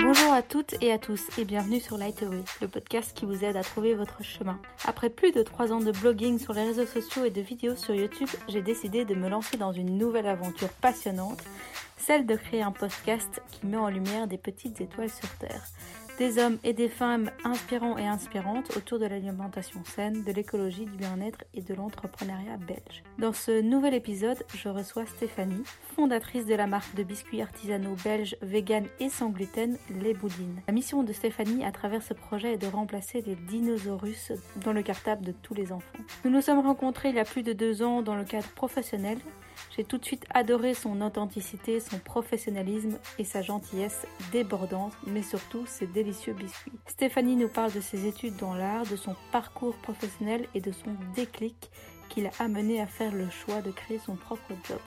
Bonjour à toutes et à tous et bienvenue sur Lightaway, le podcast qui vous aide à trouver votre chemin. Après plus de 3 ans de blogging sur les réseaux sociaux et de vidéos sur YouTube, j'ai décidé de me lancer dans une nouvelle aventure passionnante, celle de créer un podcast qui met en lumière des petites étoiles sur Terre des hommes et des femmes inspirants et inspirantes autour de l'alimentation saine, de l'écologie, du bien-être et de l'entrepreneuriat belge. Dans ce nouvel épisode, je reçois Stéphanie, fondatrice de la marque de biscuits artisanaux belges, vegan et sans gluten, Les Boudines. La mission de Stéphanie à travers ce projet est de remplacer les dinosaures dans le cartable de tous les enfants. Nous nous sommes rencontrés il y a plus de deux ans dans le cadre professionnel j'ai tout de suite adoré son authenticité, son professionnalisme et sa gentillesse débordante, mais surtout ses délicieux biscuits. Stéphanie nous parle de ses études dans l'art, de son parcours professionnel et de son déclic qui l'a amené à faire le choix de créer son propre job.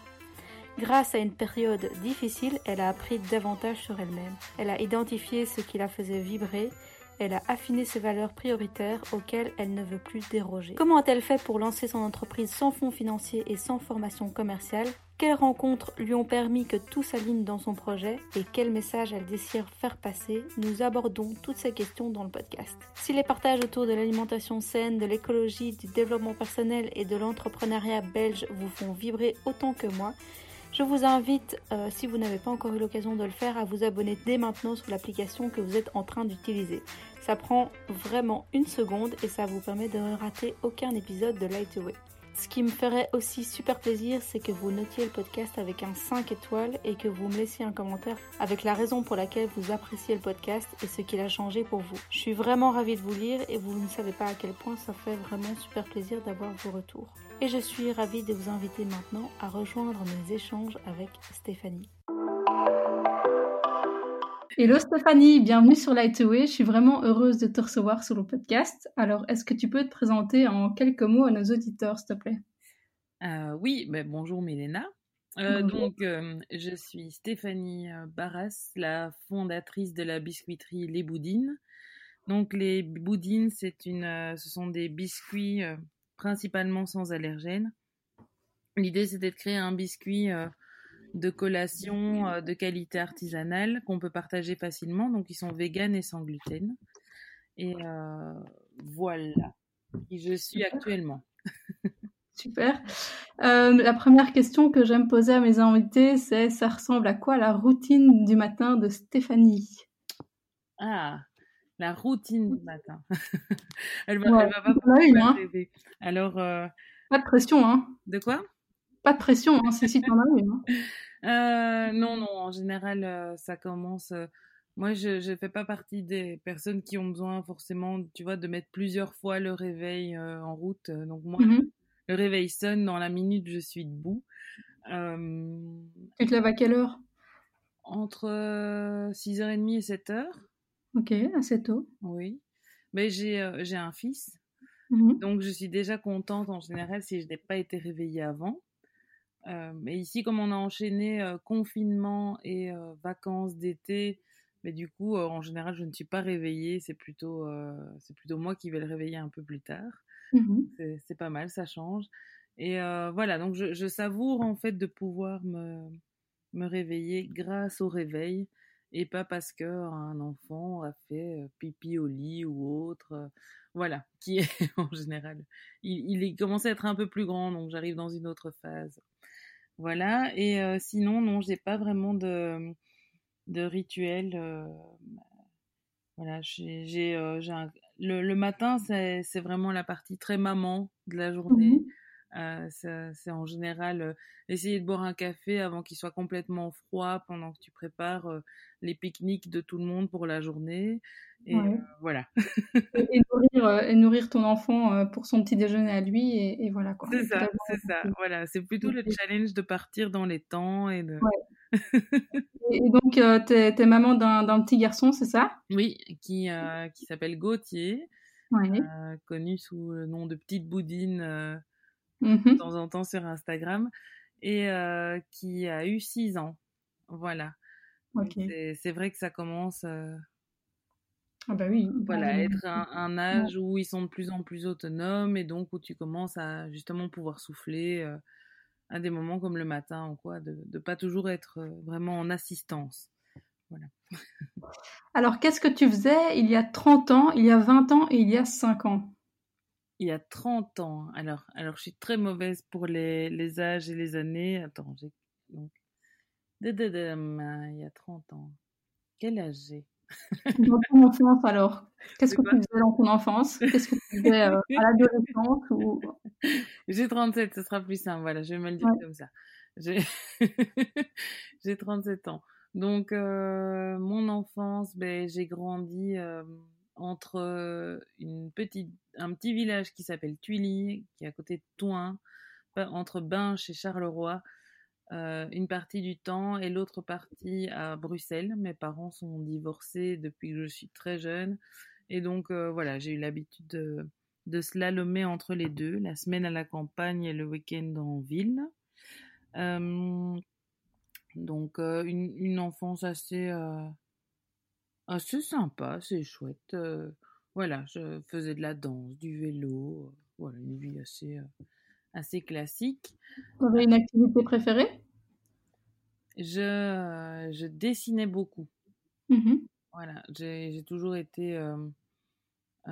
Grâce à une période difficile, elle a appris davantage sur elle-même. Elle a identifié ce qui la faisait vibrer elle a affiné ses valeurs prioritaires auxquelles elle ne veut plus déroger. Comment a-t-elle fait pour lancer son entreprise sans fonds financiers et sans formation commerciale? Quelles rencontres lui ont permis que tout s'aligne dans son projet? Et quel message elle désire faire passer? Nous abordons toutes ces questions dans le podcast. Si les partages autour de l'alimentation saine, de l'écologie, du développement personnel et de l'entrepreneuriat belge vous font vibrer autant que moi, je vous invite, euh, si vous n'avez pas encore eu l'occasion de le faire, à vous abonner dès maintenant sur l'application que vous êtes en train d'utiliser. Ça prend vraiment une seconde et ça vous permet de ne rater aucun épisode de Light Away. Ce qui me ferait aussi super plaisir, c'est que vous notiez le podcast avec un 5 étoiles et que vous me laissiez un commentaire avec la raison pour laquelle vous appréciez le podcast et ce qu'il a changé pour vous. Je suis vraiment ravie de vous lire et vous ne savez pas à quel point ça fait vraiment super plaisir d'avoir vos retours. Et je suis ravie de vous inviter maintenant à rejoindre mes échanges avec Stéphanie. Hello Stéphanie, bienvenue sur Lightway. Je suis vraiment heureuse de te recevoir sur le podcast. Alors, est-ce que tu peux te présenter en quelques mots à nos auditeurs, s'il te plaît? Euh, Oui, ben, bonjour Mélena. Euh, donc, euh, je suis Stéphanie Barras, la fondatrice de la biscuiterie Les Boudines. Donc, les Boudines, c'est une, ce sont des biscuits principalement sans allergènes. L'idée, c'était de créer un biscuit de collation euh, de qualité artisanale qu'on peut partager facilement. Donc, ils sont véganes et sans gluten. Et euh, voilà qui je suis actuellement. Super. Euh, la première question que j'aime poser à mes invités, c'est ça ressemble à quoi la routine du matin de Stéphanie? Ah, la routine du matin. elle va, va pas hein. Alors, pas de pression, hein De quoi? Pas de pression, hein, c'est si t'en as une. Hein. Euh, non, non, en général, euh, ça commence. Euh, moi, je ne fais pas partie des personnes qui ont besoin forcément, tu vois, de mettre plusieurs fois le réveil en route. Donc, moi, mmh le réveil sonne, dans la minute, je suis debout. Tu te lèves à quelle heure? Entre 6h30 et 7h. Ok, assez tôt. Oui. Mais j'ai j'ai un fils. Mmh donc, je suis déjà contente en général si je n'ai pas été réveillée avant. Euh, mais ici, comme on a enchaîné euh, confinement et euh, vacances d'été, mais du coup, en général, je ne suis pas réveillée. C'est plutôt, c'est plutôt moi qui vais le réveiller un peu plus tard. Mmh c'est pas mal, ça change. Et voilà, donc je, je, savoure en fait de pouvoir me, me réveiller grâce au réveil et pas parce que un enfant a fait pipi au lit ou autre. voilà, qui est en général, il, il est commencé à être un peu plus grand, donc j'arrive dans une autre phase. Voilà. Et euh, sinon, non, j'ai pas vraiment de, rituel. Euh, voilà, j'ai, euh, le, matin, c'est, vraiment la partie très maman de la journée. Mmh c'est en général essayer de boire un café avant qu'il soit complètement froid pendant que tu prépares les pique-niques de tout le monde pour la journée. Et voilà. et, nourrir, et, nourrir, ton enfant pour son petit déjeuner à lui, et, voilà quoi. C'est ça, c'est ça. Voilà, c'est plutôt le challenge de partir dans les temps et de. et donc, tu es, maman d'un petit garçon, c'est ça? Oui, qui, qui s'appelle Gauthier, connu sous le nom de Petite Boudine Mmh de temps en temps sur Instagram, et euh, qui a eu 6 ans. Voilà. C'est vrai que ça commence euh, ah bah oui, voilà, à être un, âge où ils sont de plus en plus autonomes et donc où tu commences à justement pouvoir souffler euh, à des moments comme le matin ou quoi, de ne pas toujours être vraiment en assistance. Voilà. Alors, qu'est-ce que tu faisais il y a 30 ans, il y a 20 ans et il y a 5 ans? Il y a 30 ans. Alors, alors je suis très mauvaise pour les, les âges et les années. Attends, j'ai. Donc. Il y a 30 ans. Quel âge j'ai? Dans ton enfance, alors Qu'est-ce que tu faisais dans ton enfance? Qu'est-ce que tu faisais euh, à l'adolescence ou... J'ai 37, ce sera plus simple. Voilà, je vais me le dire comme ça. J'ai 37 ans. Donc, euh, mon enfance, ben, j'ai grandi euh, entre euh, une petite, un petit village qui s'appelle Tuilly, qui est à côté de Toin, entre Binche et Charleroi, une partie du temps, et l'autre partie à Bruxelles. Mes parents sont divorcés depuis que je suis très jeune, et donc voilà, j'ai eu l'habitude de, de slalomer entre les deux, la semaine à la campagne et le week-end en ville. Donc euh, une, une, enfance assez, euh, assez sympa, assez chouette. Euh, voilà, je faisais de la danse, du vélo, voilà, une vie assez, assez classique. Tu avais une activité préférée? Je, je dessinais beaucoup. Mmh voilà, j'ai toujours été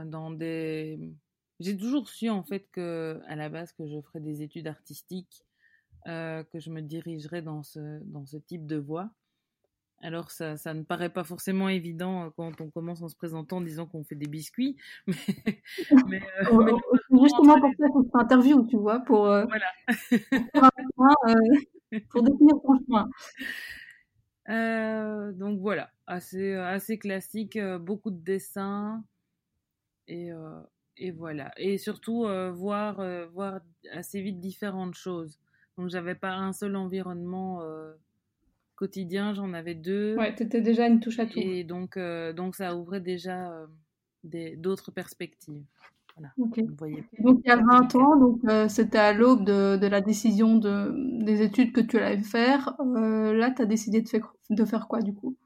dans des... J'ai toujours su en fait que à la base que je ferais des études artistiques euh, que je me dirigerais dans ce, dans ce type de voie. Alors ça, ça ne paraît pas forcément évident euh, quand on commence en se présentant en disant qu'on fait des biscuits. Mais, euh, oh, oh, oh, justement pour ça qu'on fait interview, tu vois, pour, voilà. pour, définir ton chemin. donc voilà, assez, assez classique, beaucoup de dessins et, et voilà. Et surtout voir, voir assez vite différentes choses. Donc j'avais pas un seul environnement euh, quotidien, j'en avais deux. Ouais, étais déjà une touche à tout. Et donc, euh, donc ça ouvrait déjà euh, d'autres perspectives. Voilà. Donc il y a 20 ans, donc c'était à l'aube de, de, la décision de, des études que tu allais faire. là, tu as décidé de faire, de faire quoi du coup?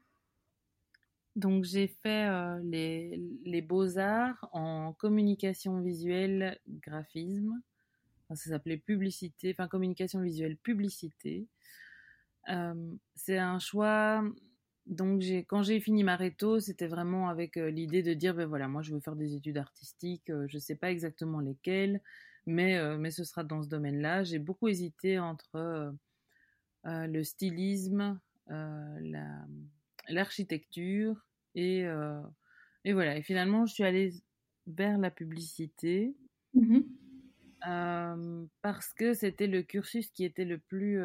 Donc j'ai fait les, les beaux-arts en communication visuelle, graphisme ça s'appelait publicité, enfin communication visuelle, publicité. Euh, c'est un choix. Donc quand j'ai fini ma réto, c'était vraiment avec euh, l'idée de dire ben voilà, moi je veux faire des études artistiques, euh, je ne sais pas exactement lesquelles, mais mais ce sera dans ce domaine-là. J'ai beaucoup hésité entre le stylisme, l'architecture et et voilà. Et finalement, je suis allée vers la publicité. Mmh parce que c'était le cursus qui était le plus,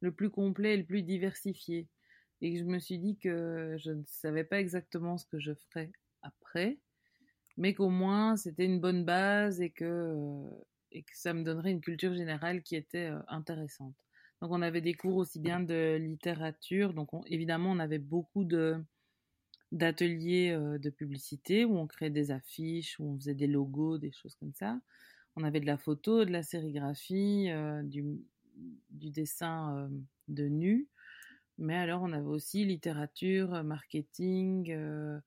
le plus complet et le plus diversifié. Et je me suis dit que je ne savais pas exactement ce que je ferais après, mais qu'au moins c'était une bonne base et que, que ça me donnerait une culture générale qui était intéressante. Donc on avait des cours aussi bien de littérature, donc évidemment on avait beaucoup de d'ateliers de publicité où on créait des affiches, où on faisait des logos, des choses comme ça on avait de la photo, de la sérigraphie, euh, du, dessin euh, de nu. Mais alors, on avait aussi littérature, marketing, euh,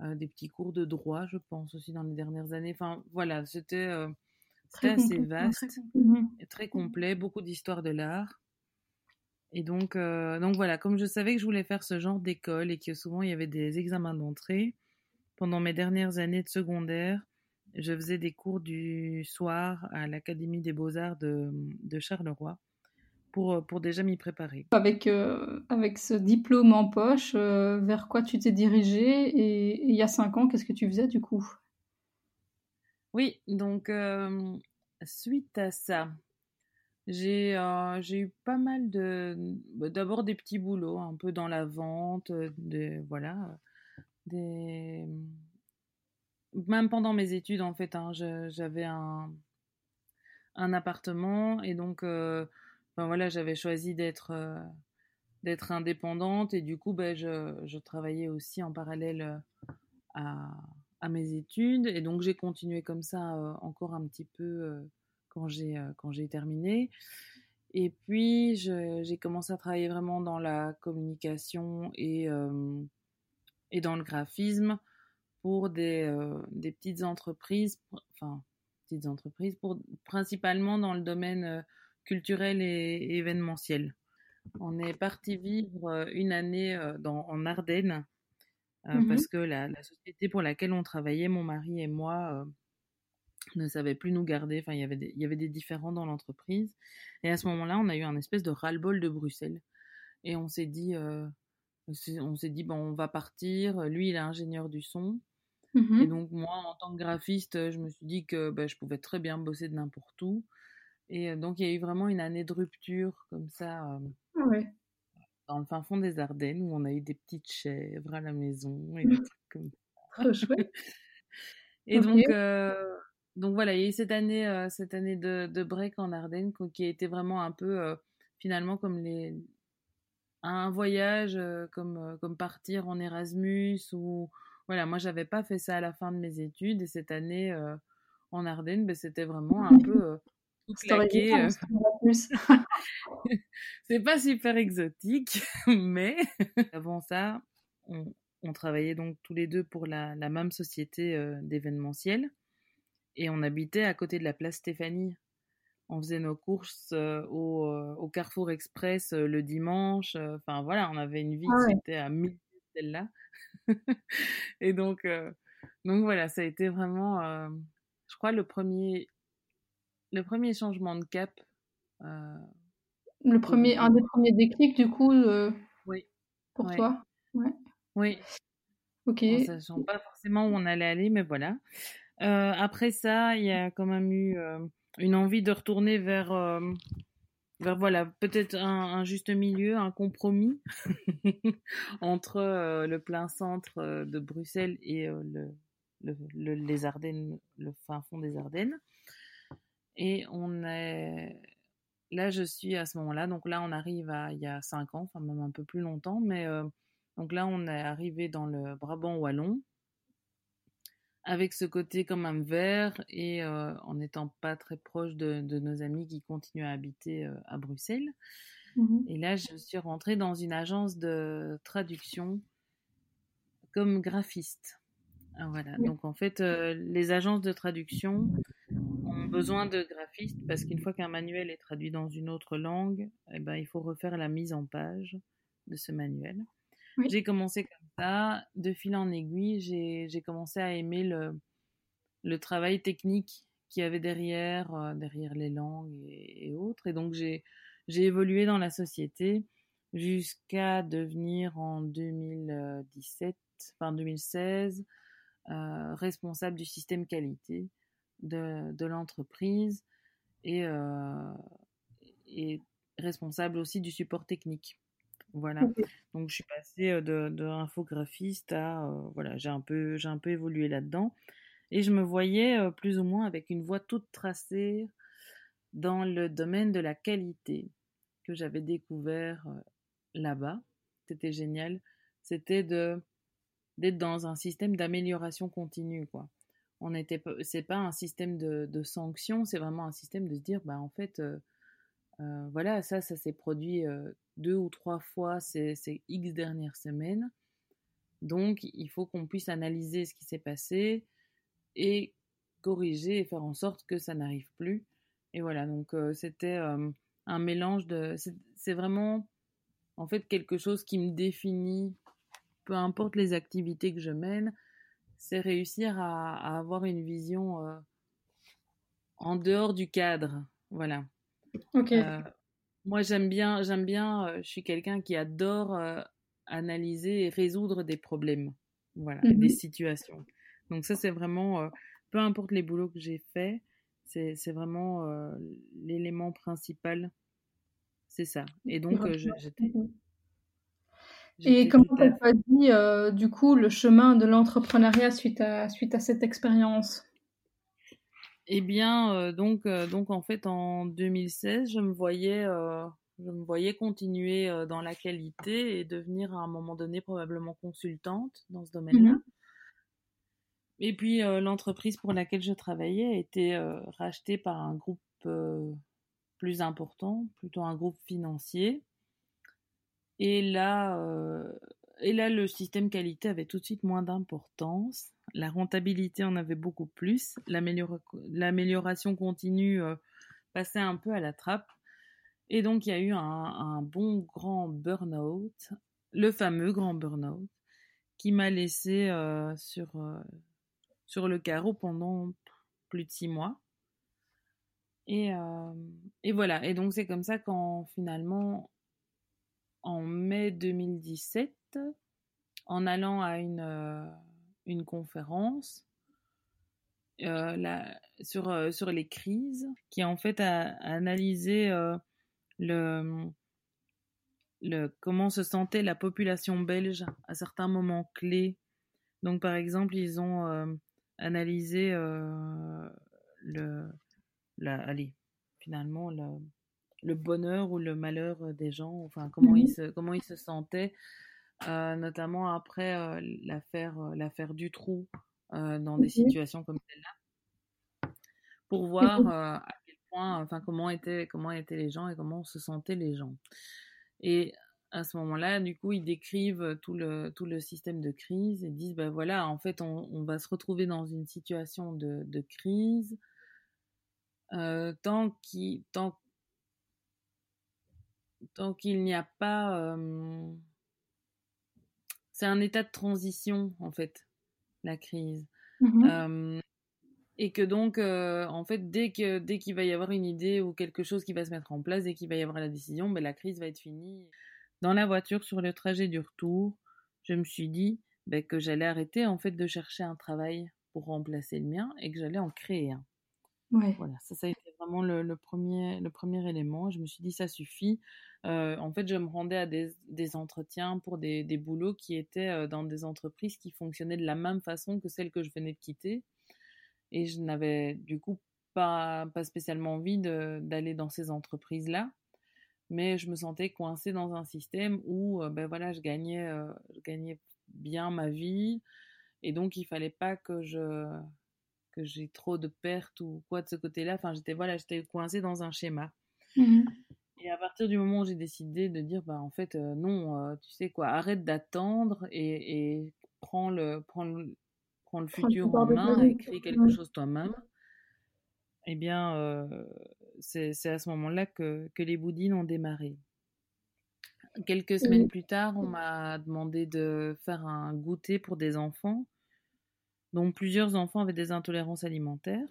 des petits cours de droit, je pense, aussi dans les dernières années. Enfin, voilà, c'était assez vaste, et très complet, beaucoup d'histoire de l'art. Et donc, donc voilà, comme je savais que je voulais faire ce genre d'école et que souvent il y avait des examens d'entrée, pendant mes dernières années de secondaire, je faisais des cours du soir à l'Académie des Beaux-Arts de, de, Charleroi pour, pour déjà m'y préparer. Avec, euh, avec ce diplôme en poche, euh, vers quoi tu t'es dirigé et, il y a cinq ans, qu'est-ce que tu faisais du coup? Oui, donc euh, suite à ça, j'ai eu pas mal de... Bah, d'abord des petits boulots, un peu dans la vente, de, voilà, des même pendant mes études, en fait, hein, j'avais un, appartement et donc, euh, ben voilà, j'avais choisi d'être euh, d'être indépendante et du coup, ben, je, travaillais aussi en parallèle euh, à, mes études et donc j'ai continué comme ça encore un petit peu quand j'ai terminé. Et puis, j'ai commencé à travailler vraiment dans la communication et dans le graphisme pour des, euh, des petites entreprises, enfin petites entreprises, pour, principalement dans le domaine euh, culturel et, événementiel. On est parti vivre une année dans, en Ardennes mmh parce que la, société pour laquelle on travaillait, mon mari et moi, ne savait plus nous garder. Enfin, il y avait des, il y avait des différends dans l'entreprise. Et à ce moment-là, on a eu un espèce de ras-le-bol de Bruxelles. Et on s'est dit, on s'est dit, bon, on va partir. Lui, il est ingénieur du son. Mmh et donc, moi, en tant que graphiste, je me suis dit que bah, je pouvais très bien bosser de n'importe où. Et donc, il y a eu vraiment une année de rupture comme ça. Ah ouais. Dans le fin fond des Ardennes, où on a eu des petites chèvres à la maison et des trucs comme ça. chouette. et donc, donc voilà, il y a eu cette année, cette année de, de, break en Ardennes qui a été vraiment un peu, finalement, comme les, un voyage, comme, comme partir en Erasmus ou voilà, moi j'avais pas fait ça à la fin de mes études et cette année en Ardennes, ben, c'était vraiment un peu tout claqué. c'est pas super exotique, mais avant ça, on, on, travaillait donc tous les deux pour la, la même société d'événementiel et on habitait à côté de la place Stéphanie. On faisait nos courses au, au, Carrefour Express le dimanche. Enfin voilà, on avait une vie ah qui était à mille celle-là. et donc, euh, donc voilà, ça a été vraiment, euh, je crois, le premier, le premier changement de cap. Euh, le premier, un des premiers déclics, du coup, oui. pour toi ouais. Oui. Ok. Ne sachant pas forcément où on allait aller, mais voilà. après ça, il y a quand même eu une envie de retourner vers voilà, peut-être un, juste milieu, un compromis entre euh, le plein centre euh, de Bruxelles et euh, le, les Ardennes, le fin fond des Ardennes. Et on est là, je suis à ce moment-là. Donc là, on arrive à il y a cinq ans, enfin même un peu plus longtemps, mais donc là, on est arrivé dans le Brabant wallon avec ce côté quand même vert et euh, en n'étant pas très proche de, nos amis qui continuent à habiter euh, à Bruxelles. Mmh et là, je suis rentrée dans une agence de traduction comme graphiste. Ah, voilà. Donc en fait, euh, les agences de traduction ont besoin de graphistes parce qu'une fois qu'un manuel est traduit dans une autre langue, eh ben, il faut refaire la mise en page de ce manuel. J'ai commencé comme ça, de fil en aiguille, j'ai commencé à aimer le, travail technique qu'il y avait derrière, euh, derrière les langues et, autres. Et donc j'ai évolué dans la société jusqu'à devenir en 2017, enfin 2016, euh, responsable du système qualité de, l'entreprise euh, et responsable aussi du support technique. Voilà. Donc je suis passée de, de infographiste à voilà, j'ai un peu j'ai un peu évolué là-dedans et je me voyais plus ou moins avec une voie toute tracée dans le domaine de la qualité que j'avais découvert là-bas. C'était génial. C'était de d'être dans un système d'amélioration continue quoi. On était c'est pas un système de, de sanctions, c'est vraiment un système de se dire bah en fait euh, voilà, ça, ça s'est produit euh, deux ou trois fois ces, X dernières semaines. Donc, il faut qu'on puisse analyser ce qui s'est passé et corriger et faire en sorte que ça n'arrive plus. Et voilà, donc euh, c'était un mélange de... C'est vraiment, en fait, quelque chose qui me définit, peu importe les activités que je mène, c'est réussir à, avoir une vision en dehors du cadre. Voilà. Ok. Euh, moi, j'aime bien, j'aime bien, euh, je suis quelqu'un qui adore euh, analyser et résoudre des problèmes, voilà, des mmh situations. Donc ça, c'est vraiment, peu importe les boulots que j'ai faits, c'est vraiment l'élément principal, c'est ça. Et donc, j'étais... Mmh et comment tu as dit, du coup, le chemin de l'entrepreneuriat suite à, suite à cette expérience? Eh bien, euh, donc, euh, donc en fait, en 2016, je me voyais, euh, je me voyais continuer dans la qualité et devenir à un moment donné probablement consultante dans ce domaine-là. Mmh et puis, l'entreprise pour laquelle je travaillais a été rachetée par un groupe plus important, plutôt un groupe financier. Et là, et là, le système qualité avait tout de suite moins d'importance. La rentabilité en avait beaucoup plus. L'amélioration continue euh, passait un peu à la trappe. Et donc, il y a eu un, bon grand burn-out, le fameux grand burn-out, qui m'a laissé euh, sur, euh, sur le carreau pendant plus de six mois. Et, et voilà. Et donc, c'est comme ça qu'en finalement, en mai 2017, en allant à une, une conférence, sur, sur les crises, qui en fait a, analysé le, le, comment se sentait la population belge à certains moments clés. Donc, par exemple, ils ont euh, analysé euh, le, la, allez, finalement, le, le, bonheur ou le malheur des gens, enfin, comment, ils, mmh se, comment ils se sentaient, euh, notamment après l'affaire, l'affaire du trou, dans des situations comme celle-là, pour voir enfin comment étaient comment étaient les gens et comment se sentaient les gens. Et à ce moment-là, du coup, ils décrivent tout le tout le système de crise et disent ben voilà, en fait, on, va se retrouver dans une situation de, de crise euh, tant qu'il tant tant qu'il n'y a pas euh, c'est un état de transition en fait la crise. Mmh euh, et que donc, euh, en fait, dès que dès qu'il va y avoir une idée ou quelque chose qui va se mettre en place, dès qu'il va y avoir la décision, ben, la crise va être finie. Dans la voiture, sur le trajet du retour, je me suis dit ben, que j'allais arrêter en fait de chercher un travail pour remplacer le mien et que j'allais en créer un. Voilà, ça, ça a été vraiment le, premier, le premier élément. Je me suis dit, ça suffit. En fait, je me rendais à des, des entretiens pour des, des, boulots qui étaient dans des entreprises qui fonctionnaient de la même façon que celles que je venais de quitter et je n'avais du coup pas, pas spécialement envie d'aller dans ces entreprises-là, mais je me sentais coincée dans un système où ben voilà, je gagnais, gagnais bien ma vie et donc il fallait pas que je que j'ai trop de pertes ou quoi de ce côté-là. Enfin, j'étais voilà, j'étais coincée dans un schéma. Mmh et à partir du moment où j'ai décidé de dire, bah en fait euh, non, tu sais quoi, arrête d'attendre et, et prends le, prends le, le futur en main et créer quelque chose toi-même, eh bien, euh, c'est à ce moment-là que, que, les boudines ont démarré. Quelques semaines plus tard, on m'a demandé de faire un goûter pour des enfants, dont plusieurs enfants avaient des intolérances alimentaires.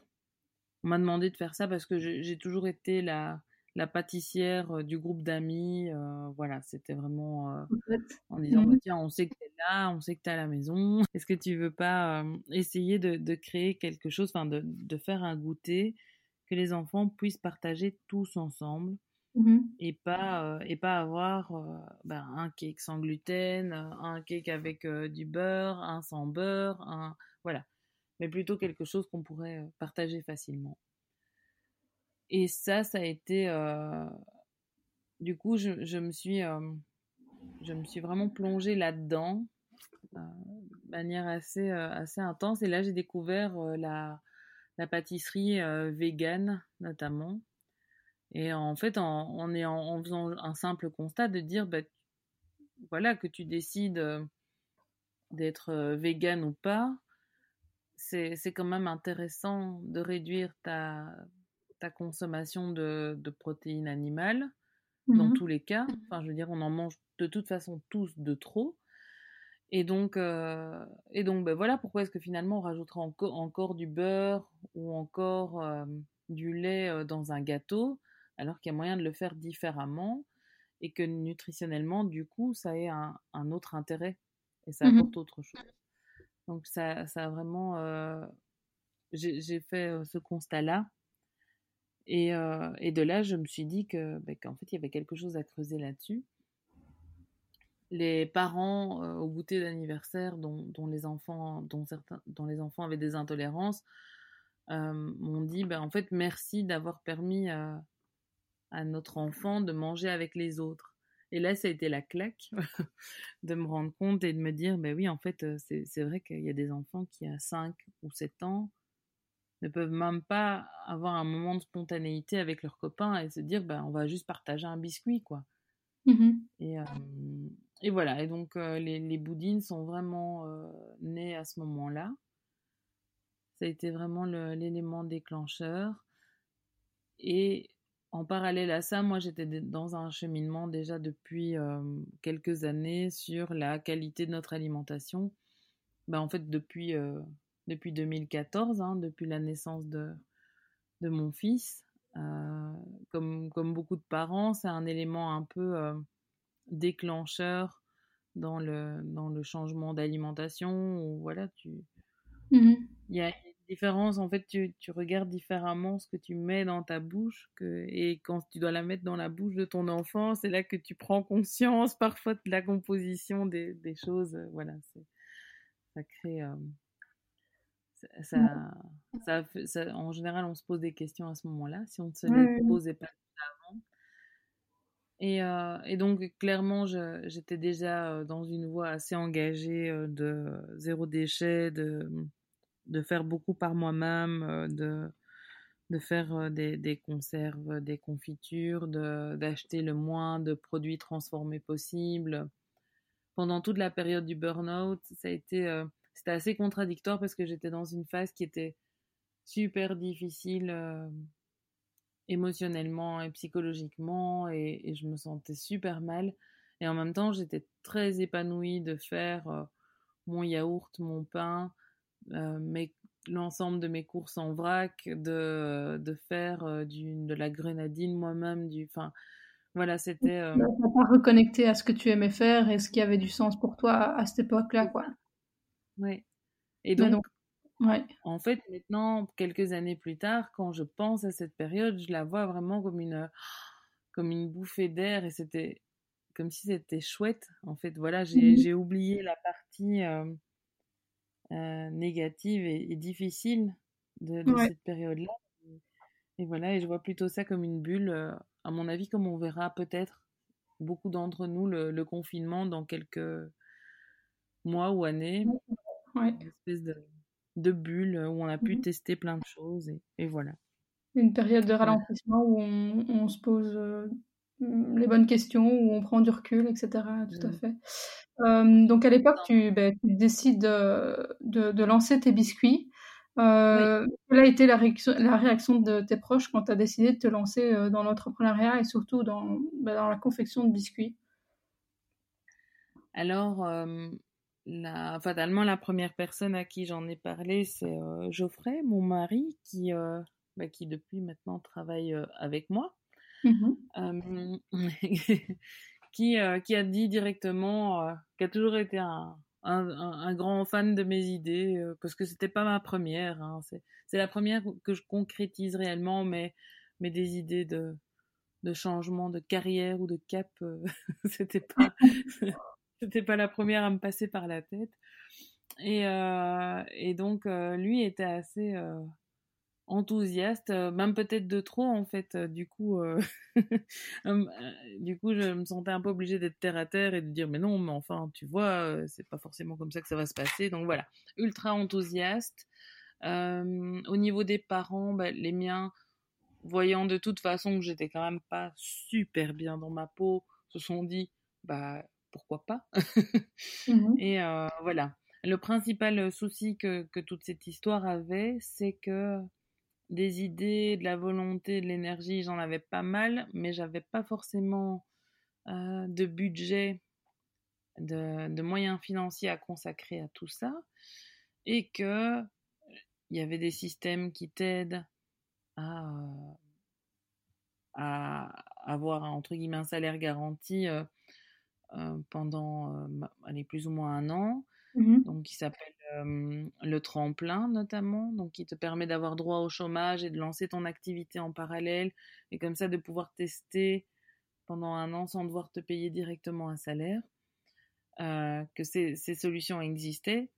On m'a demandé de faire ça parce que j'ai toujours été la, la pâtissière euh, du groupe d'amis. Euh, voilà, c'était vraiment euh, en disant mmh tiens, on sait que tu es là, on sait que tu es à la maison. Est-ce que tu veux pas essayer de, créer quelque chose, enfin de, de, faire un goûter que les enfants puissent partager tous ensemble? Mmh et pas et pas avoir ben, un cake sans gluten, un cake avec du beurre, un sans beurre, un voilà, mais plutôt quelque chose qu'on pourrait partager facilement. Et ça, ça a été. Du coup, je, je me suis, je me suis vraiment plongée là-dedans euh, de manière assez, assez intense. Et là, j'ai découvert la, la pâtisserie végane, notamment. Et en fait, en, en, en, faisant un simple constat de dire, bah, voilà, que tu décides d'être végane ou pas, c'est quand même intéressant de réduire ta, ta consommation de, protéines animales, dans mmh tous les cas. Mmh enfin, je veux dire, on en mange de toute façon tous de trop. Et donc, euh, et donc ben voilà pourquoi est-ce que finalement on rajoutera encore du beurre ou encore euh, du lait euh, dans un gâteau, alors qu'il y a moyen de le faire différemment et que nutritionnellement, du coup, ça ait un, autre intérêt et ça mmh apporte autre chose. Donc ça, ça a vraiment... J'ai fait ce constat-là et, euh, et, de là, je me suis dit que, bah, qu'en fait, il y avait quelque chose à creuser là-dessus. Les parents euh, au goûter d'anniversaire dont, dont, les enfants, dont, certains, dont les enfants avaient des intolérances euh, m'ont dit, bah, en fait, merci d'avoir permis à, à notre enfant de manger avec les autres. Et là, ça a été la claque de me rendre compte et de me dire, ben oui, en fait, c'est vrai qu'il y a des enfants qui, à 5 ou 7 ans, ne peuvent même pas avoir un moment de spontanéité avec leurs copains et se dire ben on va juste partager un biscuit quoi. Mmh et, euh, et, voilà, et donc euh, les, les, boudines sont vraiment euh, nées à ce moment-là. Ça a été vraiment l'élément déclencheur. Et en parallèle à ça, moi, j'étais dans un cheminement déjà depuis quelques années sur la qualité de notre alimentation. Ben, en fait, depuis, depuis 2014, hein, depuis la naissance de, de mon fils, comme, comme beaucoup de parents, c'est un élément un peu déclencheur dans le, dans le changement d'alimentation. Voilà, tu. Y a, différence. En fait, tu, tu, regardes différemment ce que tu mets dans ta bouche que, et quand tu dois la mettre dans la bouche de ton enfant, c'est là que tu prends conscience parfois de la composition des, des choses. Euh, voilà, ça crée. Euh, ça, ça, ça, en général, on se pose des questions à ce moment-là, si on ne se les posait pas avant. Et, euh, et, donc, clairement, j'étais déjà dans une voie assez engagée de zéro déchet, de de faire beaucoup par moi-même, euh, de, de faire euh, des, des, conserves, des confitures, d'acheter le moins de produits transformés possible. Pendant toute la période du burn-out, ça a été, euh, c'était assez contradictoire parce que j'étais dans une phase qui était super difficile émotionnellement et psychologiquement et, je me sentais super mal. Et en même temps, j'étais très épanouie de faire mon yaourt, mon pain, euh, l'ensemble de mes courses en vrac, de, de faire euh, du, de la grenadine moi-même, du, enfin, voilà, c'était. Euh... pas reconnecté à ce que tu aimais faire et ce qui avait du sens pour toi à, cette époque-là, quoi. Oui. Et donc, ouais. en fait, maintenant, quelques années plus tard, quand je pense à cette période, je la vois vraiment comme une, comme une bouffée d'air et c'était comme si c'était chouette. En fait, voilà, j'ai mmh oublié la partie. Euh, euh, négative et, difficile de, cette période-là. Et, voilà, et je vois plutôt ça comme une bulle, euh, à mon avis, comme on verra peut-être beaucoup d'entre nous le, confinement dans quelques mois ou années. Une espèce de, de, bulle où on a pu mmh tester plein de choses et, et, voilà. Une période de ralentissement où on, on se pose euh, les bonnes questions, où on prend du recul, etc. Tout à mmh. fait. Euh, donc à l'époque, tu, ben, tu, décides de, de, lancer tes biscuits. Euh, Quelle a été la réaction, la réaction, de tes proches quand tu as décidé de te lancer euh, dans l'entrepreneuriat et surtout dans, ben, dans, la confection de biscuits? Alors, euh, la, fatalement, la première personne à qui j'en ai parlé, c'est Geoffrey, mon mari, qui, ben, qui depuis maintenant travaille avec moi. Mmh qui, euh, a dit directement, euh, qui a toujours été un, grand fan de mes idées, euh, parce que c'était pas ma première. Hein, c'est la première que je concrétise réellement, mais, mais des idées de, changement de carrière ou de cap, c'était pas, c'était pas la première à me passer par la tête. Et donc, lui était assez enthousiaste, euh, même peut-être de trop en fait. Euh, du coup, euh, du coup, je me sentais un peu obligée d'être terre à terre et de dire mais non, mais enfin, tu vois, c'est pas forcément comme ça que ça va se passer. Donc voilà, ultra enthousiaste. au niveau des parents, bah, les miens, voyant de toute façon que j'étais quand même pas super bien dans ma peau, se sont dit bah pourquoi pas? Mmh et voilà. Le principal souci que, que toute cette histoire avait, c'est que des idées, de la volonté, de l'énergie, j'en avais pas mal, mais j'avais pas forcément euh, de budget, de, moyens financiers à consacrer à tout ça, et que il y avait des systèmes qui t'aident à, euh, avoir entre guillemets un salaire garanti euh, pendant allez, plus ou moins un an, Mmh donc qui s'appelle le tremplin notamment, donc qui te permet d'avoir droit au chômage et de lancer ton activité en parallèle et comme ça de pouvoir tester pendant un an sans devoir te payer directement un salaire. que ces, ces, solutions existaient,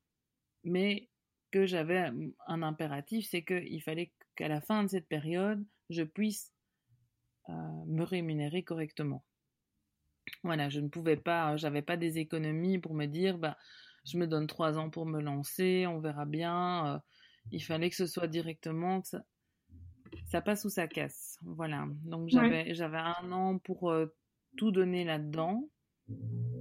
mais que j'avais un impératif, c'est qu'il fallait qu'à la fin de cette période, je puisse me rémunérer correctement. Voilà, je ne pouvais pas, j'avais pas des économies pour me dire, bah, je me donne trois ans pour me lancer, on verra bien. Euh, il fallait que ce soit directement, que ça, passe ou ça casse. Voilà. Donc j'avais j'avais un an pour euh, tout donner là-dedans.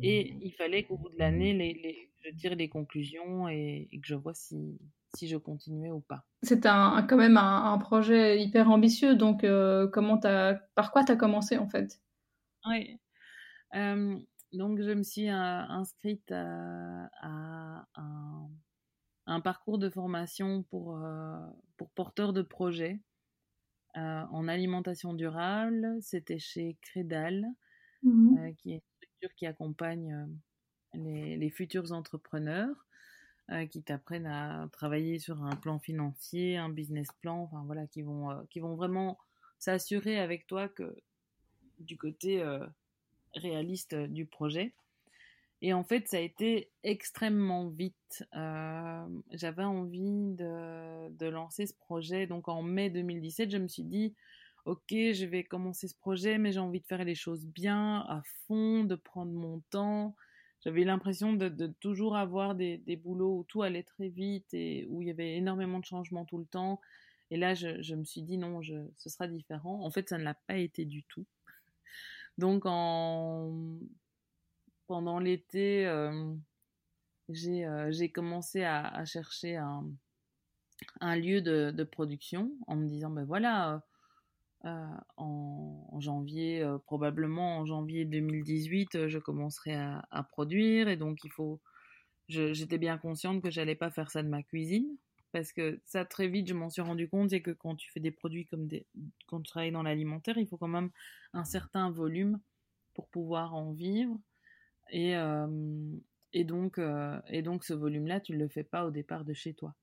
Et il fallait qu'au bout de l'année, les, les, je tire les conclusions et, que je vois si, si je continuais ou pas. C'est un, quand même un, projet hyper ambitieux, donc comment as, par quoi tu as commencé en fait? Oui, donc je me suis inscrite à, un, un, parcours de formation pour, pour porteurs de projets en alimentation durable. C'était chez Crédal, mmh qui est une structure qui accompagne les, futurs entrepreneurs euh, qui t'apprennent à travailler sur un plan financier, un business plan, enfin voilà, qui vont, euh, qui vont vraiment s'assurer avec toi que du côté euh, réaliste du projet. Et en fait, ça a été extrêmement vite. J'avais envie de, de, lancer ce projet. Donc en mai 2017, je me suis dit, ok, je vais commencer ce projet, mais j'ai envie de faire les choses bien, à fond, de prendre mon temps, j'avais l'impression de, toujours avoir des, boulots où tout allait très vite et où il y avait énormément de changements tout le temps. Et là, je, me suis dit non, ce sera différent. En fait, ça ne l'a pas été du tout. Donc, pendant l'été, euh, euh, j'ai commencé à, chercher un, lieu de, production en me disant, ben voilà, euh, en, janvier, probablement en janvier 2018, euh, je commencerai à, produire et donc il faut. J'étais bien consciente que j'allais pas faire ça de ma cuisine parce que ça très vite je m'en suis rendu compte c'est que quand tu fais des produits comme des quand tu travailles dans l'alimentaire il faut quand même un certain volume pour pouvoir en vivre et et donc et donc ce volume là tu ne le fais pas au départ de chez toi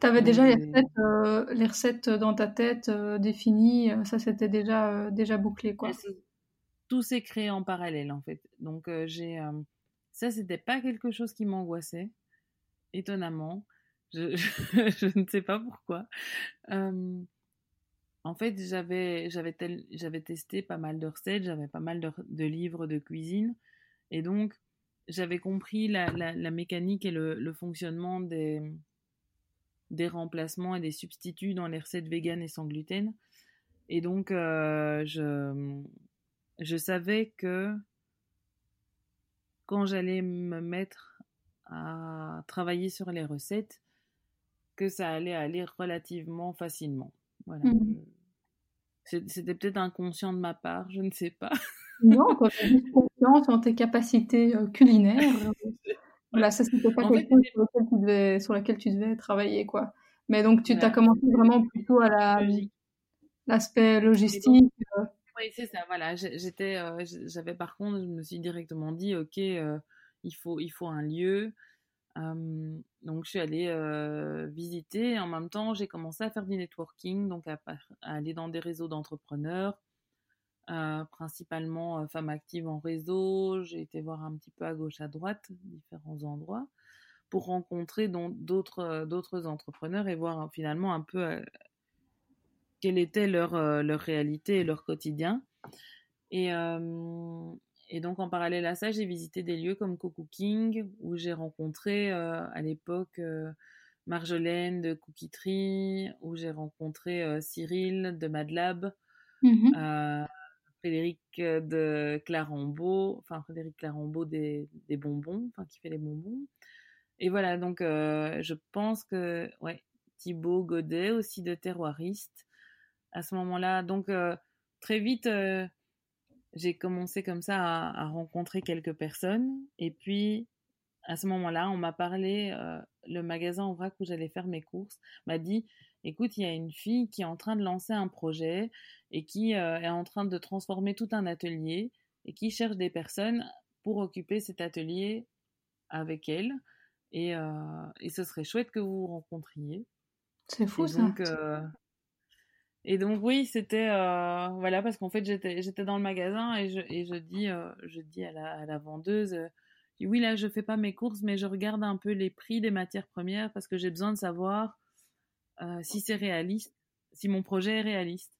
tu avais déjà les recettes, euh, les recettes dans ta tête euh, définies, euh, ça c'était déjà, déjà bouclé quoi. Tout s'est créé en parallèle en fait. Donc j'ai ça c'était pas quelque chose qui m'angoissait, étonnamment. Je, ne sais pas pourquoi. en fait j'avais testé pas mal de recettes, j'avais pas mal de, livres de cuisine et donc j'avais compris la, mécanique et le, fonctionnement des des remplacements et des substituts dans les recettes véganes et sans gluten. Et donc, je, je savais que quand j'allais me mettre à travailler sur les recettes, que ça allait aller relativement facilement. Voilà. Mmh. C'était peut-être inconscient de ma part, je ne sais pas. Non, tu as juste confiance en tes capacités euh, culinaires. Voilà, ça, c'était pas quelque chose sur, lequel tu devais, sur laquelle tu devais travailler, quoi. Mais donc, tu as commencé vraiment plutôt à la, l'aspect logistique. Euh. Oui, c'est ça, voilà. J'étais, euh, j'avais par contre, je me suis directement dit, OK, euh, il, faut, il faut un lieu. Donc, je suis allée visiter. En même temps, j'ai commencé à faire du networking, donc à aller dans des réseaux d'entrepreneurs. Principalement femmes actives en réseau. J'ai été voir un petit peu à gauche, à droite, différents endroits, pour rencontrer d'autres euh, entrepreneurs et voir finalement un peu quelle était leur, leur réalité et leur quotidien. Et, et donc en parallèle à ça, j'ai visité des lieux comme Co-Cooking, où j'ai rencontré à l'époque Marjolaine de Cookie Tree, où j'ai rencontré Cyril de Madlab. Mmh Frédéric euh, de Clarambeau, enfin Frédéric Clarambeau des, des, bonbons, enfin qui fait les bonbons. Et voilà, donc euh, je pense que, ouais, Thibaut Godet aussi de Terroiriste à ce moment-là. Donc euh, très vite, j'ai commencé comme ça à, à, rencontrer quelques personnes. Et puis à ce moment-là, on m'a parlé, le magasin en vrac où j'allais faire mes courses m'a dit écoute, il y a une fille qui est en train de lancer un projet et qui euh, est en train de transformer tout un atelier et qui cherche des personnes pour occuper cet atelier avec elle. Et, euh, ce serait chouette que vous vous rencontriez. C'est fou ça. Euh, et donc oui, c'était voilà parce qu'en fait j'étais j'étais dans le magasin et je et je dis je dis à la, à la vendeuse oui là je fais pas mes courses mais je regarde un peu les prix des matières premières parce que j'ai besoin de savoir euh, si c'est réaliste, si mon projet est réaliste.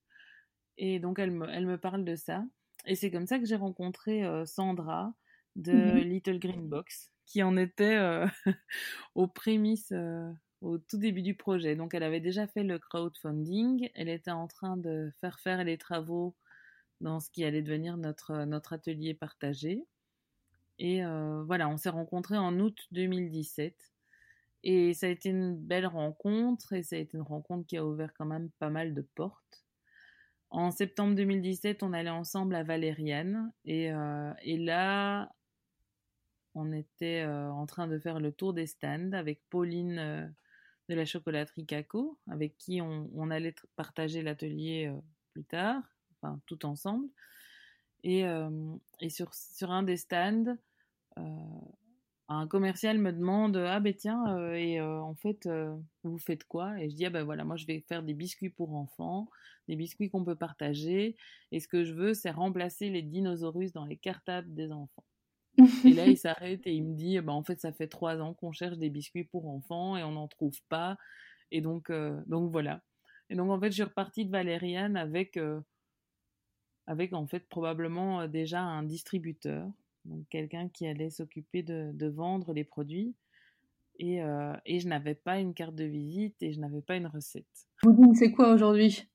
Et donc elle me, elle me parle de ça. Et c'est comme ça que j'ai rencontré euh, Sandra de mhm. Little Green Box, qui en était euh, aux prémices, au tout début du projet. Donc elle avait déjà fait le crowdfunding, elle était en train de faire faire les travaux dans ce qui allait devenir notre, notre atelier partagé. Et voilà, on s'est rencontrés en août 2017. Et ça a été une belle rencontre et ça a été une rencontre qui a ouvert quand même pas mal de portes. En septembre 2017, on allait ensemble à Valériane et, euh, et là, on était euh, en train de faire le tour des stands avec Pauline euh, de la chocolaterie Caco, avec qui on, allait partager l'atelier plus tard, enfin tout ensemble. Et, et sur, un des stands, un commercial me demande ah ben tiens euh, et euh, en fait euh, vous faites quoi? Et je dis ah ben voilà moi je vais faire des biscuits pour enfants des biscuits qu'on peut partager. Et ce que je veux c'est remplacer les dinosaures dans les cartables des enfants et là il s'arrête et il me dit bah en fait ça fait trois ans qu'on cherche des biscuits pour enfants et on n'en trouve pas et donc donc voilà et donc en fait je suis repartie de Valériane avec avec en fait probablement déjà un distributeur donc quelqu'un qui allait s'occuper de, vendre les produits. Et, euh, et je n'avais pas une carte de visite et je n'avais pas une recette. Boudine, c'est quoi aujourd'hui?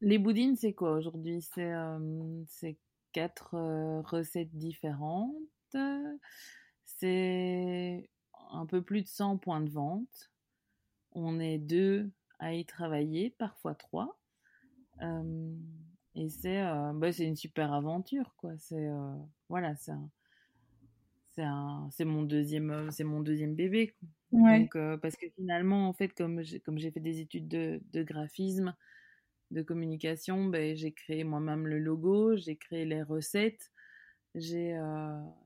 Les boudines, c'est quoi aujourd'hui? C'est euh, quatre euh, recettes différentes. C'est un peu plus de 100 points de vente. On est deux à y travailler, parfois trois. Et c'est euh, bah, une super aventure quoi. C'est euh, voilà, c'est c'est mon deuxième euh, c'est mon deuxième bébé. Donc parce que finalement en fait comme j'ai comme j'ai fait des études de, de graphisme, de communication, ben j'ai créé moi-même le logo, j'ai créé les recettes, j'ai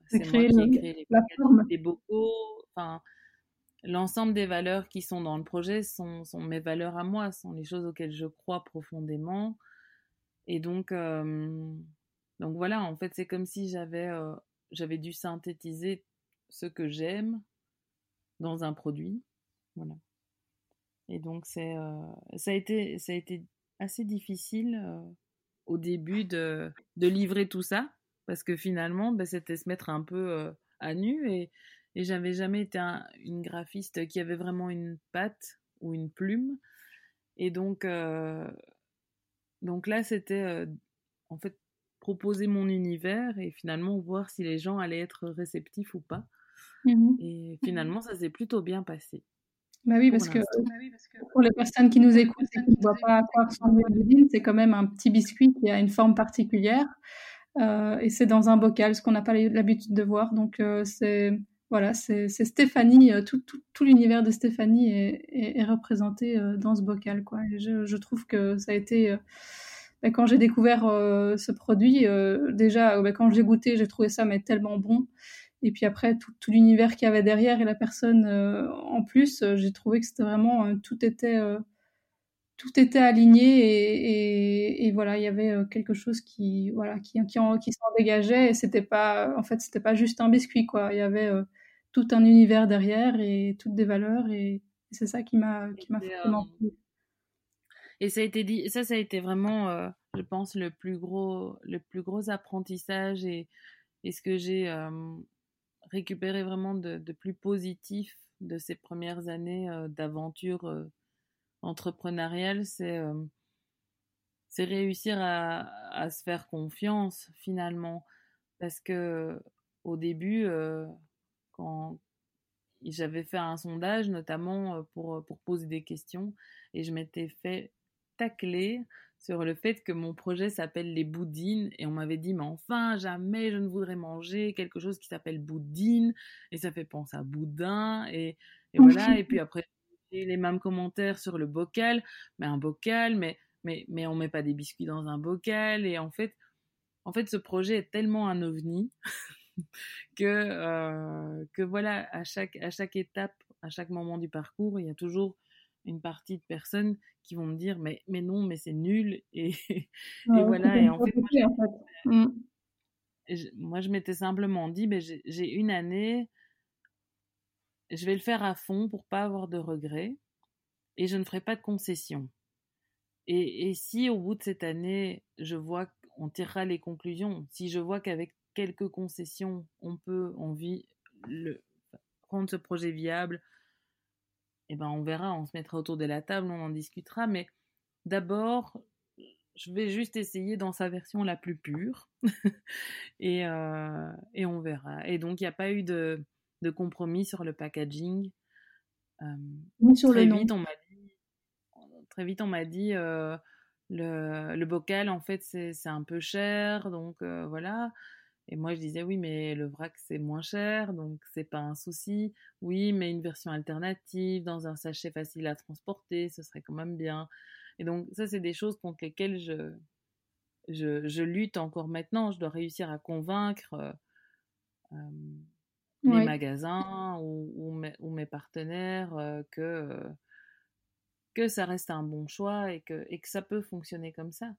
créé, moi qui ai créé les, les bocaux, enfin l'ensemble des valeurs qui sont dans le projet sont, sont mes valeurs à moi, sont les choses auxquelles je crois profondément. Et donc, donc voilà, en fait, c'est comme si j'avais j'avais dû synthétiser ce que j'aime dans un produit. Voilà. Et donc, c'est, ça, a été, ça a été assez difficile au début de, de, livrer tout ça, parce que finalement, ben, c'était se mettre un peu à nu et, et j'avais jamais été une graphiste qui avait vraiment une patte ou une plume. Et donc, donc là, c'était euh, en fait proposer mon univers et finalement voir si les gens allaient être réceptifs ou pas. Mmh et finalement, ça s'est plutôt bien passé. Bah oui, parce que, pour les personnes qui nous écoutent et qui ne voient pas à quoi ressemble le c'est quand même un petit biscuit qui a une forme particulière. Euh, et c'est dans un bocal, ce qu'on n'a pas l'habitude de voir. Donc, euh, c'est voilà, c'est Stéphanie, tout, tout, tout l'univers de Stéphanie est, est, représenté dans ce bocal. Quoi. je, je, trouve que ça a été bah, quand j'ai découvert euh, ce produit, euh, déjà, bah, quand j'ai goûté, j'ai trouvé ça mais tellement bon. Et puis après, tout, tout l'univers qu'il y avait derrière et la personne euh, en plus, j'ai trouvé que c'était vraiment tout était tout était aligné et, et, et, voilà, il y avait quelque chose qui voilà qui qui, qui s'en dégageait et c'était pas en fait c'était pas juste un biscuit quoi. Il y avait tout un univers derrière et toutes des valeurs et, c'est ça qui m'a qui m'a vraiment plu. Et ça a été dit, ça, ça a été vraiment, euh, je pense, le plus gros, le plus gros apprentissage et, et ce que j'ai euh, récupéré vraiment de, plus positif de ces premières années euh, d'aventure entrepreneuriale, c'est c'est réussir à, à, se faire confiance finalement, parce que au début, quand j'avais fait un sondage notamment pour pour poser des questions et je m'étais fait taclé sur le fait que mon projet s'appelle les boudines et on m'avait dit mais enfin jamais je ne voudrais manger quelque chose qui s'appelle boudine. Et ça fait penser à boudin et, voilà. Et puis après les mêmes commentaires sur le bocal. Mais un bocal mais mais mais on met pas des biscuits dans un bocal. Et en fait en fait ce projet est tellement un ovni que euh, que voilà à chaque à chaque étape à chaque moment du parcours il y a toujours une partie de personnes qui vont me dire mais, mais non, mais c'est nul. Et, voilà. Et en fait, moi, je, m'étais simplement dit ben, j'ai une année, je vais le faire à fond pour pas avoir de regrets et je ne ferai pas de concessions. Et, et si au bout de cette année, je vois qu'on tirera les conclusions, si je vois qu'avec quelques concessions, on peut, on vit, le, rendre ce projet viable, eh ben on verra, on se mettra autour de la table, on en discutera, mais d'abord, je vais juste essayer dans sa version la plus pure et, euh, et on verra. Et donc, il n'y a pas eu de, de, compromis sur le packaging. sur très vite, on m'a dit, très vite, on m'a dit le, le, bocal, en fait, c'est un peu cher, donc voilà. Et moi, je disais, oui, mais le vrac, c'est moins cher, donc c'est pas un souci. Oui, mais une version alternative, dans un sachet facile à transporter, ce serait quand même bien. Et donc, ça, c'est des choses contre lesquelles je, je, lutte encore maintenant. Je dois réussir à convaincre euh, euh, les magasins ou, mes, partenaires euh, que, que ça reste un bon choix et que, et que ça peut fonctionner comme ça.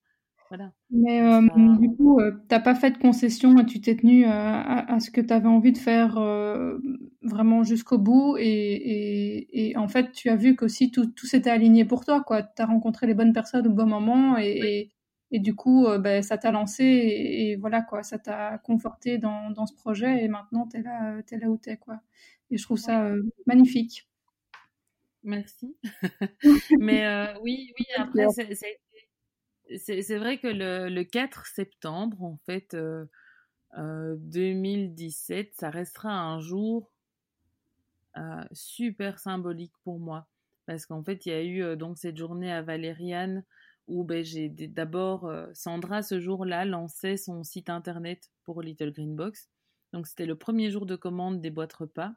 Mais euh, du coup, tu euh, t'as pas fait de concession et tu t'es tenu à, ce que tu avais envie de faire euh, vraiment jusqu'au bout. Et, en fait, tu as vu qu'aussi tout, tout s'était aligné pour toi. Tu as rencontré les bonnes personnes au bon moment et, du coup, ben, ça t'a lancé et, voilà, quoi, ça t'a conforté dans, dans, ce projet et maintenant, tu es là, es là où tu es. Quoi. Et je trouve ça magnifique. Merci. Mais oui, oui, après, c'est c'est vrai que le, 4 septembre, en fait, 2017, euh, euh, ça restera un jour euh, super symbolique pour moi. Parce qu'en fait, il y a eu donc cette journée à Valériane où ben, j'ai d'abord, Sandra, ce jour-là, lançait son site internet pour Little Green Box. Donc, c'était le premier jour de commande des boîtes repas.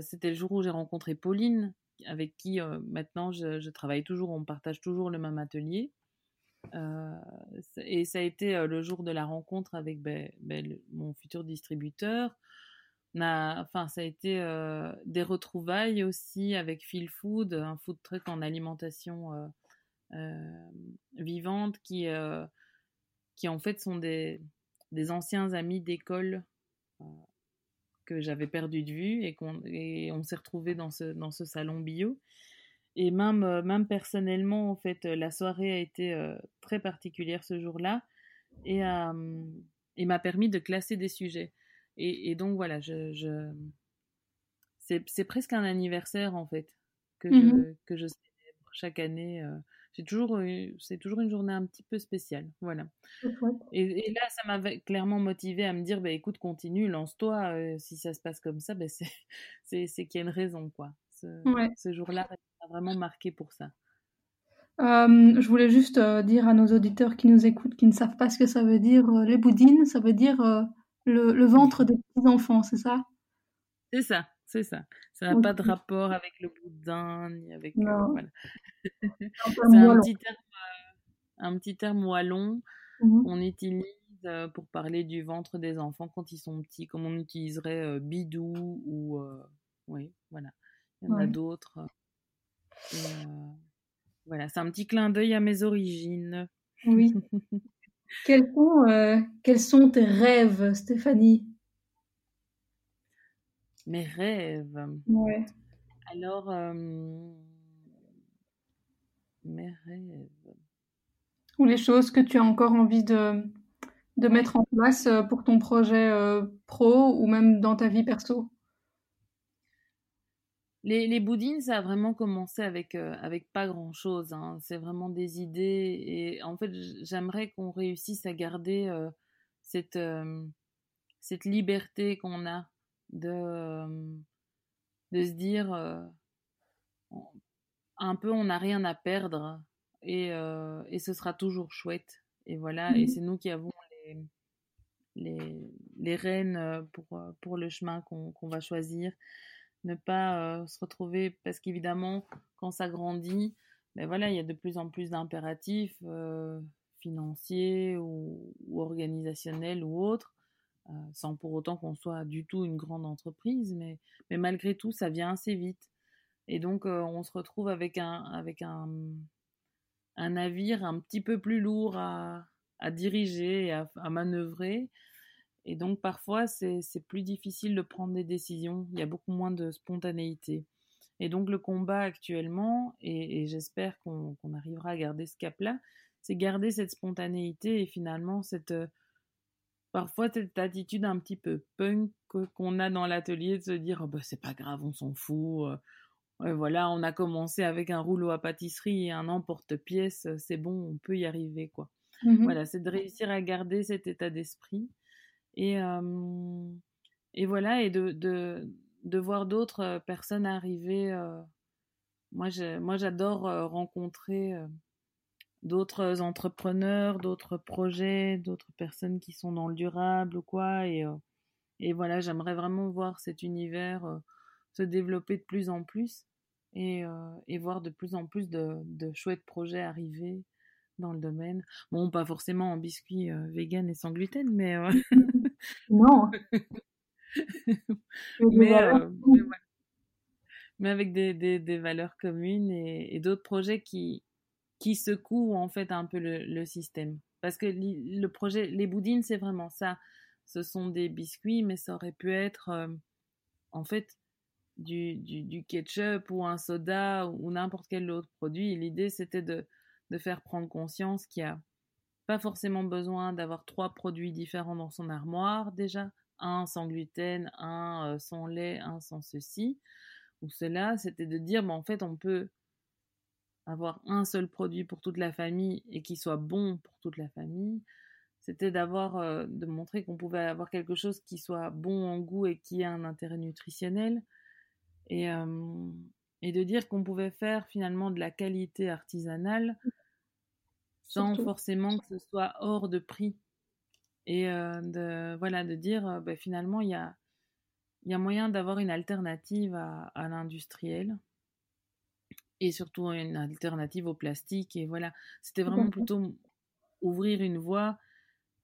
c'était le jour où j'ai rencontré Pauline, avec qui maintenant je, travaille toujours, on partage toujours le même atelier. Euh, et ça a été euh, le jour de la rencontre avec ben, ben, mon futur distributeur. enfin, ça a été euh, des retrouvailles aussi avec Feel Food, un food truck en alimentation vivante qui, qui en fait sont des, anciens amis d'école que j'avais perdu de vue et, qu'on on s'est retrouvés dans ce, dans ce salon bio. Et même, euh, même personnellement, en fait, euh, la soirée a été euh, très particulière ce jour-là et, m'a permis de classer des sujets. Et, donc voilà, je, je... c'est presque un anniversaire en fait que, je, mmh que je célèbre chaque année. c'est toujours, c'est toujours une journée un petit peu spéciale. Voilà. Et, là, ça m'a clairement motivé à me dire bah, écoute, continue, lance-toi. si ça se passe comme ça, bah, c'est qu'il y a une raison. quoi. Ce, ce jour-là vraiment marqué pour ça. Euh, je voulais juste euh, dire à nos auditeurs qui nous écoutent, qui ne savent pas ce que ça veut dire, euh, les boudines, ça veut dire le, ventre des petits-enfants, c'est ça? C'est ça, c'est ça. Ça n'a pas de rapport avec le boudin, ni avec... Voilà. c'est un petit, terme, un petit terme wallon mmh qu'on utilise pour parler du ventre des enfants quand ils sont petits, comme on utiliserait bidou ou... oui, voilà. Il y en a d'autres. Euh, voilà, c'est un petit clin d'œil à mes origines. Oui. quels, sont, euh, quels sont tes rêves, Stéphanie? Mes rêves? Ouais. Alors, euh, mes rêves. Ou les choses que tu as encore envie de, de mettre en place pour ton projet pro ou même dans ta vie perso? Les, les boudines, ça a vraiment commencé avec, euh, avec pas grand-chose. Hein. C'est vraiment des idées. Et en fait, j'aimerais qu'on réussisse à garder euh, cette, euh, cette liberté qu'on a de, de se dire un peu on n'a rien à perdre et, et ce sera toujours chouette. Et voilà, et mmh c'est nous qui avons les, les, les rênes pour, pour le chemin qu'on va choisir ne pas euh, se retrouver parce qu'évidemment quand ça grandit ben voilà il y a de plus en plus d'impératifs euh, financiers ou, organisationnels ou autres euh, sans pour autant qu'on soit du tout une grande entreprise mais mais malgré tout ça vient assez vite. Et donc on se retrouve avec un avec un un navire un petit peu plus lourd à, à diriger et à, à manœuvrer et donc parfois, c'est plus difficile de prendre des décisions. Il y a beaucoup moins de spontanéité. Et donc le combat actuellement, et, j'espère qu'on arrivera à garder ce cap-là, c'est garder cette spontanéité et finalement cette euh, parfois cette attitude un petit peu punk qu'on a dans l'atelier de se dire oh bah, c'est pas grave, on s'en fout. Euh, voilà, on a commencé avec un rouleau à pâtisserie et un emporte-pièce, c'est bon, on peut y arriver quoi. Mmh voilà, c'est de réussir à garder cet état d'esprit et, et voilà, et de, de, de voir d'autres personnes arriver. moi, j'adore rencontrer d'autres entrepreneurs, d'autres projets, d'autres personnes qui sont dans le durable ou quoi. Et, et voilà, j'aimerais vraiment voir cet univers se développer de plus en plus et, et voir de plus en plus de, de, chouettes projets arriver dans le domaine. Bon, pas forcément en biscuits vegan et sans gluten, mais... non mais, mais, avec des, des, des valeurs communes et, et d'autres projets qui, qui secouent en fait un peu le, le système. Parce que le projet, les boudines, c'est vraiment ça. Ce sont des biscuits, mais ça aurait pu être en fait du, du, du, ketchup ou un soda ou n'importe quel autre produit. L'idée, c'était de, de faire prendre conscience qu'il n'y a pas forcément besoin d'avoir trois produits différents dans son armoire déjà. Un sans gluten, un sans lait, un sans ceci ou cela. C'était de dire, mais en fait, on peut avoir un seul produit pour toute la famille et qui soit bon pour toute la famille. C'était d'avoir, de montrer qu'on pouvait avoir quelque chose qui soit bon en goût et qui ait un intérêt nutritionnel et, et de dire qu'on pouvait faire finalement de la qualité artisanale sans forcément que ce soit hors de prix. Et de, voilà, de dire bah, finalement, il y a, y a moyen d'avoir une alternative à, à l'industriel et surtout une alternative au plastique. Et voilà, c'était vraiment plutôt ouvrir une voie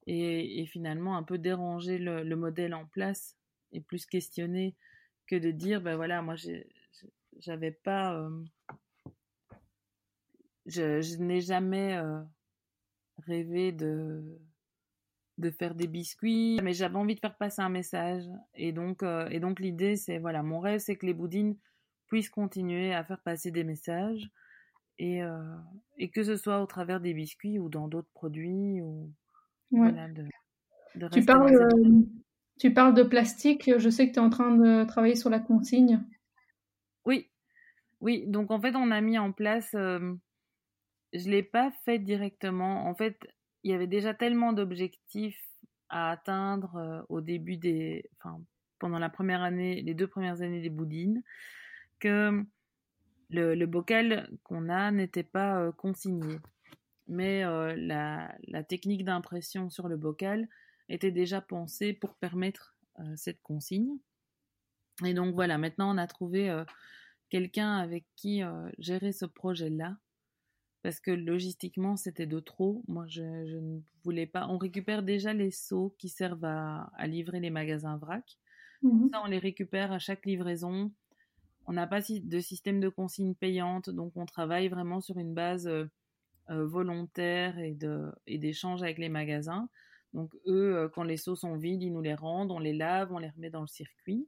et, et finalement un peu déranger le, le, modèle en place et plus questionner que de dire, ben voilà, moi j'avais pas, euh, je, je n'ai jamais euh, rêvé de de faire des biscuits, mais j'avais envie de faire passer un message. Et donc, euh, et donc l'idée, c'est voilà, mon rêve, c'est que les boudines puissent continuer à faire passer des messages et, et que ce soit au travers des biscuits ou dans d'autres produits ou voilà, de, de tu parles, tu parles de plastique, je sais que tu es en train de travailler sur la consigne. Oui, oui, donc en fait on a mis en place, euh, je l'ai pas fait directement, en fait il y avait déjà tellement d'objectifs à atteindre euh, au début des, enfin pendant la première année, les deux premières années des boudines, que le, bocal qu'on a n'était pas euh, consigné. Mais la, la, technique d'impression sur le bocal était déjà pensé pour permettre euh, cette consigne. Et donc voilà, maintenant on a trouvé euh, quelqu'un avec qui euh, gérer ce projet-là, parce que logistiquement c'était de trop. Moi je, je, ne voulais pas. On récupère déjà les seaux qui servent à, à livrer les magasins vrac. Mmh. Ça on les récupère à chaque livraison. On n'a pas de système de consigne payante, donc on travaille vraiment sur une base euh, volontaire et d'échange avec les magasins. Donc eux, quand les seaux sont vides, ils nous les rendent, on les lave, on les remet dans le circuit.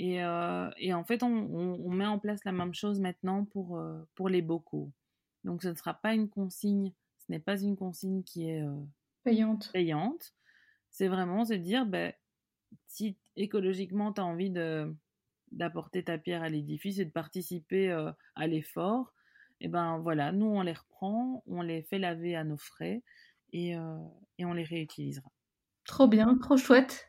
Et, euh, et en fait, on, on, met en place la même chose maintenant pour, euh, pour les bocaux. Donc ce ne sera pas une consigne, ce n'est pas une consigne qui est euh, payante. payante. C'est vraiment se dire, ben, si écologiquement tu as envie de d'apporter ta pierre à l'édifice et de participer à l'effort, et eh ben voilà, nous on les reprend, on les fait laver à nos frais et, et on les réutilisera. Trop bien, trop chouette.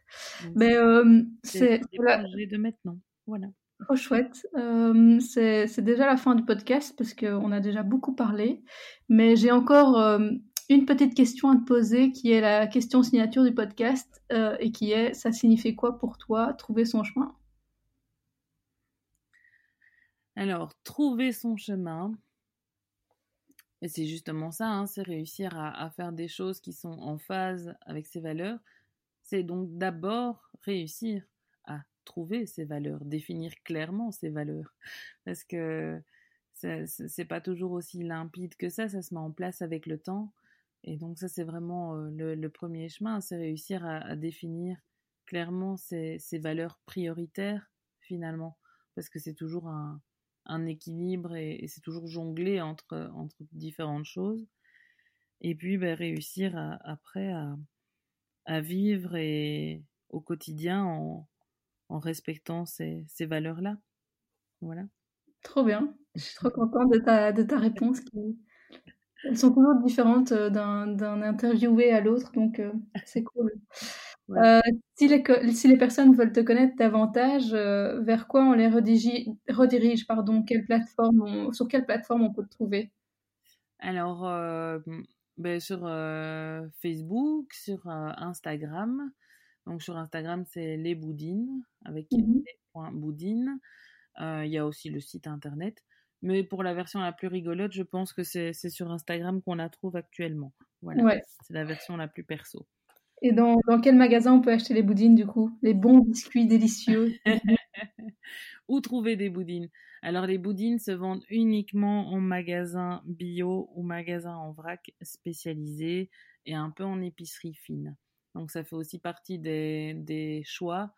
Mais euh, c'est la... de maintenant. Voilà. Trop chouette. Euh, c'est déjà la fin du podcast parce qu'on a déjà beaucoup parlé. Mais j'ai encore euh, une petite question à te poser qui est la question signature du podcast euh, et qui est ça signifie quoi pour toi trouver son chemin? Alors, trouver son chemin, et c'est justement ça, hein, c'est réussir à, faire des choses qui sont en phase avec ses valeurs. C'est donc d'abord réussir à trouver ses valeurs, définir clairement ses valeurs. Parce que c'est pas toujours aussi limpide que ça, ça se met en place avec le temps. Et donc ça, c'est vraiment euh, le, premier chemin, c'est réussir à, à, définir clairement ses, ses valeurs prioritaires, finalement. Parce que c'est toujours un, un équilibre et, c'est toujours jongler entre, entre différentes choses. Et puis ben, réussir après à, à, vivre et au quotidien en, en respectant ces, ces valeurs-là. Voilà. Trop bien. Je suis trop contente de ta, de ta réponse. Qui... Elles sont toujours différentes euh, d'un interviewé à l'autre, donc euh, c'est cool. Euh, si, les, si les personnes veulent te connaître davantage, euh, vers quoi on les redirige, redirige pardon, quelle plateforme Sur quelle plateforme on peut te trouver? Alors, ben, sur Facebook, sur Instagram. Donc sur Instagram, c'est les boudines avec mmh boudines. Il y a aussi le site internet. Mais pour la version la plus rigolote, je pense que c'est sur Instagram qu'on la trouve actuellement. Voilà. C'est la version la plus perso. Et dans, dans, quel magasin on peut acheter les boudines du coup? Les bons biscuits délicieux Où trouver des boudines? Alors les boudines se vendent uniquement en magasin bio ou magasin en vrac spécialisé et un peu en épicerie fine. Donc ça fait aussi partie des, des choix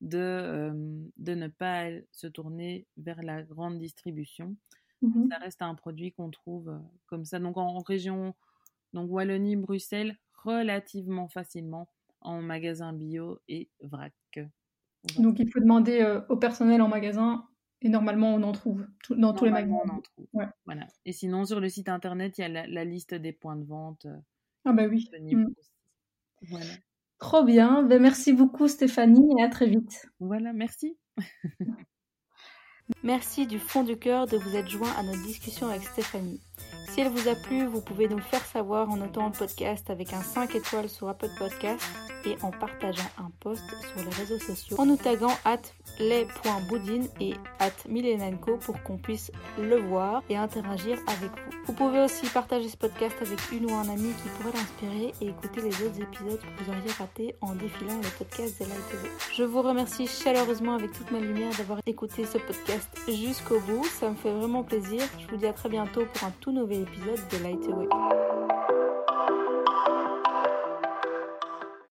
de, euh, de ne pas se tourner vers la grande distribution. Mmh ça reste un produit qu'on trouve euh, comme ça. Donc en, région donc Wallonie, Bruxelles, relativement facilement en magasin bio et vrac. Donc il faut demander euh, au personnel en magasin et normalement on en trouve dans tous les magasins. On en trouve. Voilà. Et sinon sur le site internet il y a la, liste des points de vente. ah bah oui. Mmh. Voilà. Trop bien. Ben, merci beaucoup Stéphanie et à très vite. Voilà, merci. merci du fond du cœur de vous être joint à notre discussion avec Stéphanie. Si elle vous a plu, vous pouvez nous faire savoir en notant le podcast avec un 5 étoiles sur Apple Podcast et en partageant un post sur les réseaux sociaux en nous taguant at les.boudine et at pour qu'on puisse le voir et interagir avec vous. Vous pouvez aussi partager ce podcast avec une ou un ami qui pourrait l'inspirer et écouter les autres épisodes que vous auriez ratés en défilant le podcast de TV. Je vous remercie chaleureusement avec toute ma lumière d'avoir écouté ce podcast jusqu'au bout. Ça me fait vraiment plaisir. Je vous dis à très bientôt pour un tout nouvel épisode de Light Away.